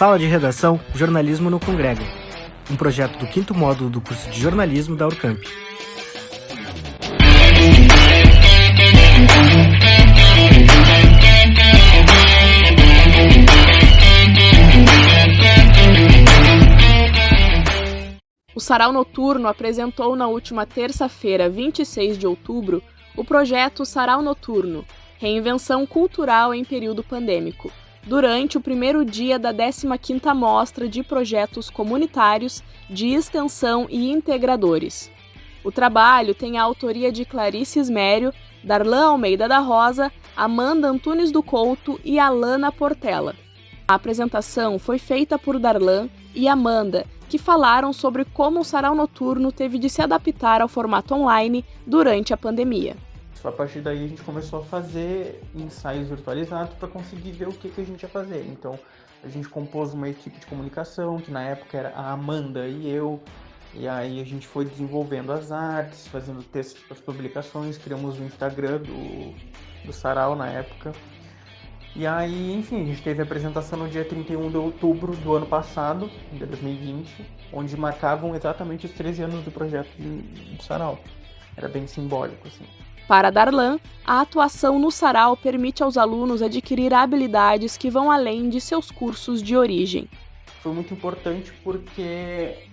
Sala de Redação Jornalismo no Congrega, um projeto do quinto módulo do curso de jornalismo da Urcamp. O Sarau Noturno apresentou na última terça-feira, 26 de outubro, o projeto Sarau Noturno Reinvenção Cultural em Período Pandêmico, durante o primeiro dia da 15ª Mostra de Projetos Comunitários de Extensão e Integradores. O trabalho tem a autoria de Clarice Esmério, Darlan Almeida da Rosa, Amanda Antunes do Couto e Alana Portela. A apresentação foi feita por Darlan e Amanda, que falaram sobre como o sarau noturno teve de se adaptar ao formato online durante a pandemia. A partir daí a gente começou a fazer ensaios virtualizados para conseguir ver o que, que a gente ia fazer. Então a gente compôs uma equipe de comunicação, que na época era a Amanda e eu. E aí a gente foi desenvolvendo as artes, fazendo textos para as publicações, criamos o Instagram do, do Sarau na época. E aí, enfim, a gente teve a apresentação no dia 31 de outubro do ano passado, de 2020, onde marcavam exatamente os 13 anos do projeto do Sarau. Era bem simbólico, assim. Para Darlan, a atuação no Sarau permite aos alunos adquirir habilidades que vão além de seus cursos de origem. Foi muito importante porque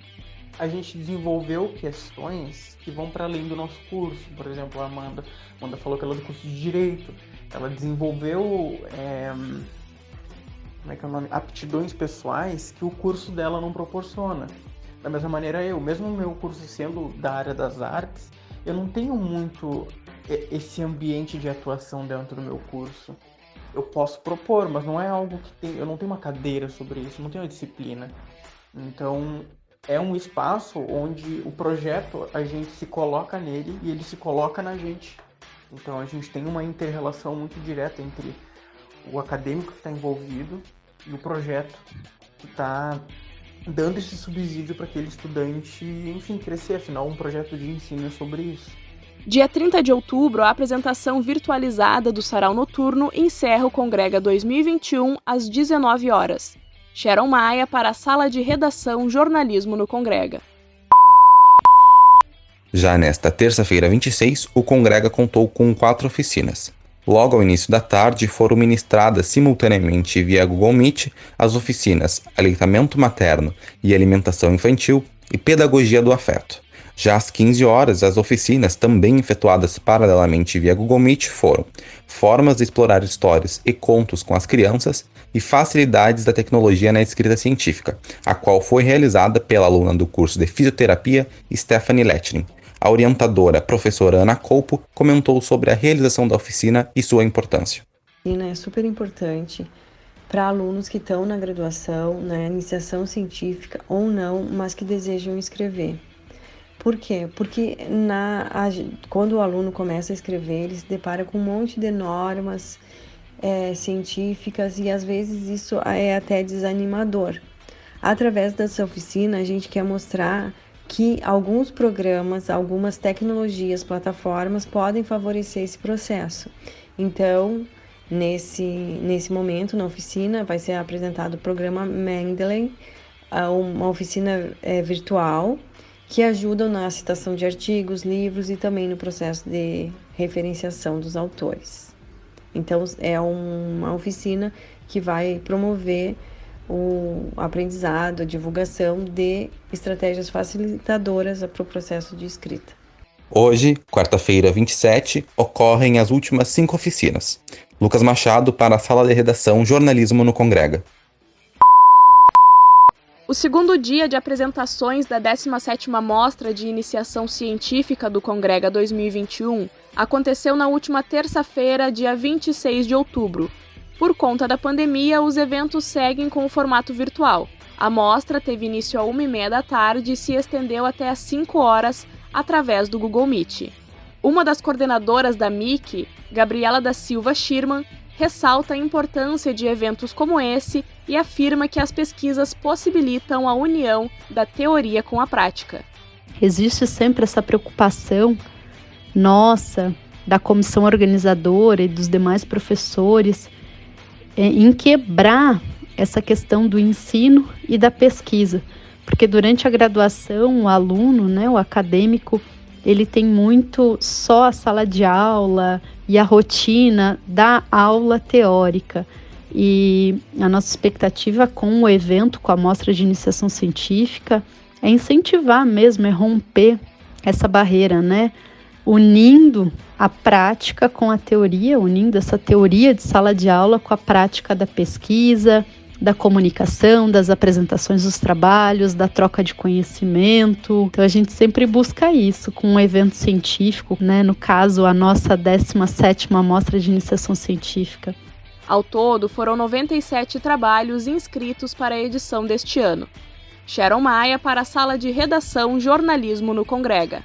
a gente desenvolveu questões que vão para além do nosso curso. Por exemplo, a Amanda, Amanda falou que ela é do curso de Direito ela desenvolveu é, como é que é o nome? aptidões pessoais que o curso dela não proporciona. Da mesma maneira eu, mesmo meu curso sendo da área das artes, eu não tenho muito esse ambiente de atuação dentro do meu curso. Eu posso propor, mas não é algo que tem, eu não tenho uma cadeira sobre isso, não tenho uma disciplina. Então, é um espaço onde o projeto a gente se coloca nele e ele se coloca na gente. Então a gente tem uma inter-relação muito direta entre o acadêmico que está envolvido e o projeto que está dando esse subsídio para aquele estudante, enfim, crescer. Afinal, um projeto de ensino é sobre isso. Dia 30 de outubro, a apresentação virtualizada do Sarau Noturno encerra o Congrega 2021 às 19 horas. Sharon Maia para a Sala de Redação Jornalismo no Congrega. Já nesta terça-feira 26, o Congrega contou com quatro oficinas. Logo ao início da tarde foram ministradas simultaneamente via Google Meet as oficinas Aleitamento Materno e Alimentação Infantil e Pedagogia do Afeto. Já às 15 horas, as oficinas, também efetuadas paralelamente via Google Meet, foram Formas de explorar histórias e contos com as crianças e Facilidades da tecnologia na escrita científica, a qual foi realizada pela aluna do curso de Fisioterapia Stephanie Letchling, a orientadora, professora Ana Colpo, comentou sobre a realização da oficina e sua importância. É super importante para alunos que estão na graduação, na iniciação científica ou não, mas que desejam escrever. Por quê? Porque na, a, quando o aluno começa a escrever, ele se depara com um monte de normas é, científicas e às vezes isso é até desanimador. Através dessa oficina, a gente quer mostrar que alguns programas, algumas tecnologias, plataformas podem favorecer esse processo. Então, nesse, nesse momento, na oficina, vai ser apresentado o programa Mendeley, uma oficina é, virtual que ajuda na citação de artigos, livros e também no processo de referenciação dos autores. Então, é uma oficina que vai promover o aprendizado, a divulgação de estratégias facilitadoras para o processo de escrita. Hoje, quarta-feira 27, ocorrem as últimas cinco oficinas. Lucas Machado para a sala de redação Jornalismo no Congrega. O segundo dia de apresentações da 17ª Mostra de Iniciação Científica do Congrega 2021 aconteceu na última terça-feira, dia 26 de outubro, por conta da pandemia, os eventos seguem com o formato virtual. A mostra teve início às 1h30 da tarde e se estendeu até às 5 horas através do Google Meet. Uma das coordenadoras da MIC, Gabriela da Silva Schirman, ressalta a importância de eventos como esse e afirma que as pesquisas possibilitam a união da teoria com a prática. Existe sempre essa preocupação nossa, da comissão organizadora e dos demais professores é, em quebrar essa questão do ensino e da pesquisa, porque durante a graduação o aluno, né, o acadêmico, ele tem muito só a sala de aula e a rotina da aula teórica. E a nossa expectativa com o evento, com a mostra de iniciação científica, é incentivar mesmo, é romper essa barreira, né? Unindo a prática com a teoria, unindo essa teoria de sala de aula com a prática da pesquisa, da comunicação, das apresentações dos trabalhos, da troca de conhecimento. Então a gente sempre busca isso com um evento científico, né? No caso, a nossa 17ª Mostra de Iniciação Científica. Ao todo, foram 97 trabalhos inscritos para a edição deste ano. Sharon Maia para a sala de redação Jornalismo no Congrega.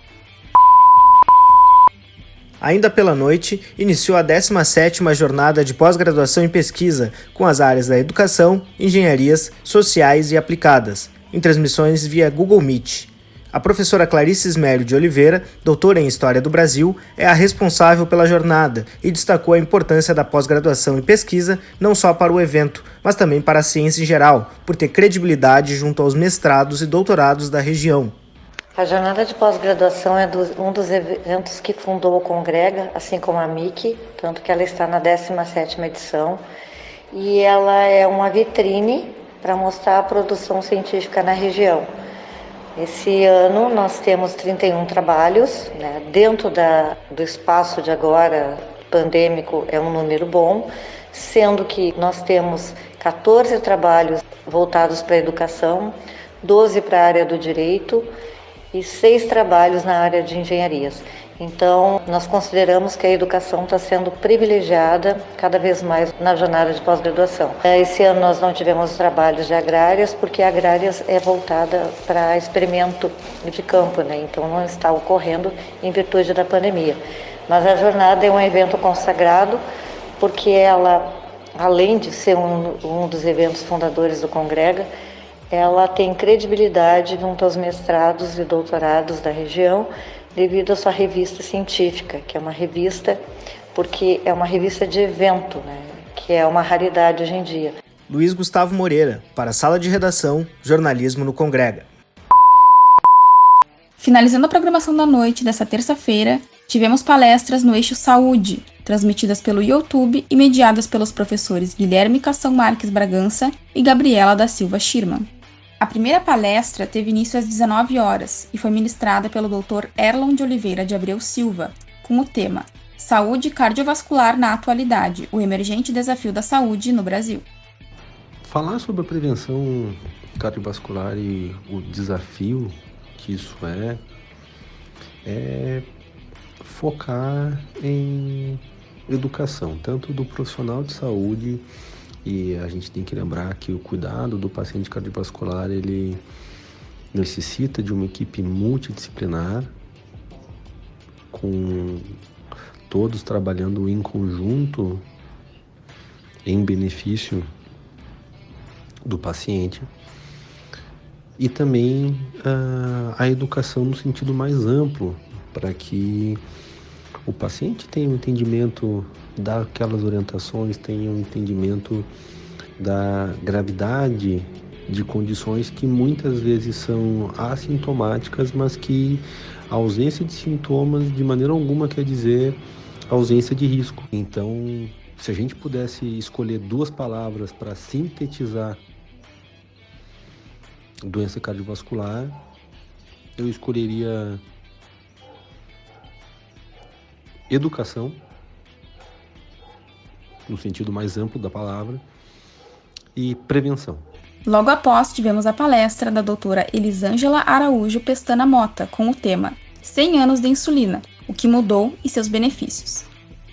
Ainda pela noite, iniciou a 17ª jornada de pós-graduação em pesquisa, com as áreas da educação, engenharias, sociais e aplicadas, em transmissões via Google Meet. A professora Clarice Ismério de Oliveira, doutora em História do Brasil, é a responsável pela jornada e destacou a importância da pós-graduação em pesquisa não só para o evento, mas também para a ciência em geral, por ter credibilidade junto aos mestrados e doutorados da região. A jornada de pós-graduação é um dos eventos que fundou o Congrega, assim como a MIC, tanto que ela está na 17ª edição, e ela é uma vitrine para mostrar a produção científica na região. Esse ano nós temos 31 trabalhos, né? dentro da, do espaço de agora pandêmico é um número bom, sendo que nós temos 14 trabalhos voltados para a educação, 12 para a área do direito e seis trabalhos na área de engenharias. Então, nós consideramos que a educação está sendo privilegiada cada vez mais na jornada de pós-graduação. É, esse ano nós não tivemos trabalhos de agrárias, porque agrárias é voltada para experimento de campo, né? então não está ocorrendo em virtude da pandemia. Mas a jornada é um evento consagrado, porque ela, além de ser um, um dos eventos fundadores do Congrega, ela tem credibilidade junto aos mestrados e doutorados da região devido à sua revista científica, que é uma revista porque é uma revista de evento, né, que é uma raridade hoje em dia. Luiz Gustavo Moreira, para a Sala de Redação, Jornalismo no Congrega. Finalizando a programação da noite dessa terça-feira, tivemos palestras no eixo Saúde, transmitidas pelo YouTube e mediadas pelos professores Guilherme Cação Marques Bragança e Gabriela da Silva Schirman. A primeira palestra teve início às 19 horas e foi ministrada pelo Dr. Erlon de Oliveira de Abreu Silva, com o tema Saúde cardiovascular na atualidade: o emergente desafio da saúde no Brasil. Falar sobre a prevenção cardiovascular e o desafio que isso é, é focar em educação, tanto do profissional de saúde e a gente tem que lembrar que o cuidado do paciente cardiovascular ele necessita de uma equipe multidisciplinar com todos trabalhando em conjunto em benefício do paciente. E também uh, a educação no sentido mais amplo para que o paciente tenha um entendimento daquelas orientações, tenha um entendimento da gravidade de condições que muitas vezes são assintomáticas, mas que a ausência de sintomas de maneira alguma quer dizer ausência de risco. Então, se a gente pudesse escolher duas palavras para sintetizar doença cardiovascular, eu escolheria educação, no sentido mais amplo da palavra, e prevenção. Logo após, tivemos a palestra da doutora Elisângela Araújo Pestana Mota com o tema 100 anos de insulina, o que mudou e seus benefícios.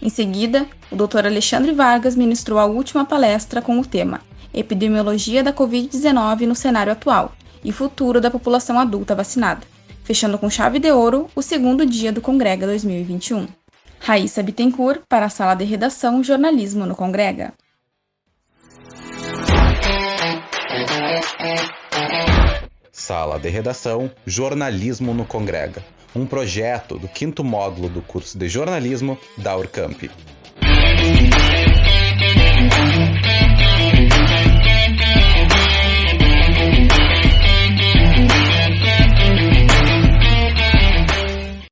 Em seguida, o Dr. Alexandre Vargas ministrou a última palestra com o tema Epidemiologia da Covid-19 no cenário atual e futuro da população adulta vacinada, fechando com chave de ouro o segundo dia do Congrega 2021. Raíssa Bittencourt, para a Sala de Redação Jornalismo no Congrega. Sala de Redação Jornalismo no Congrega, um projeto do quinto módulo do curso de jornalismo da Urcamp.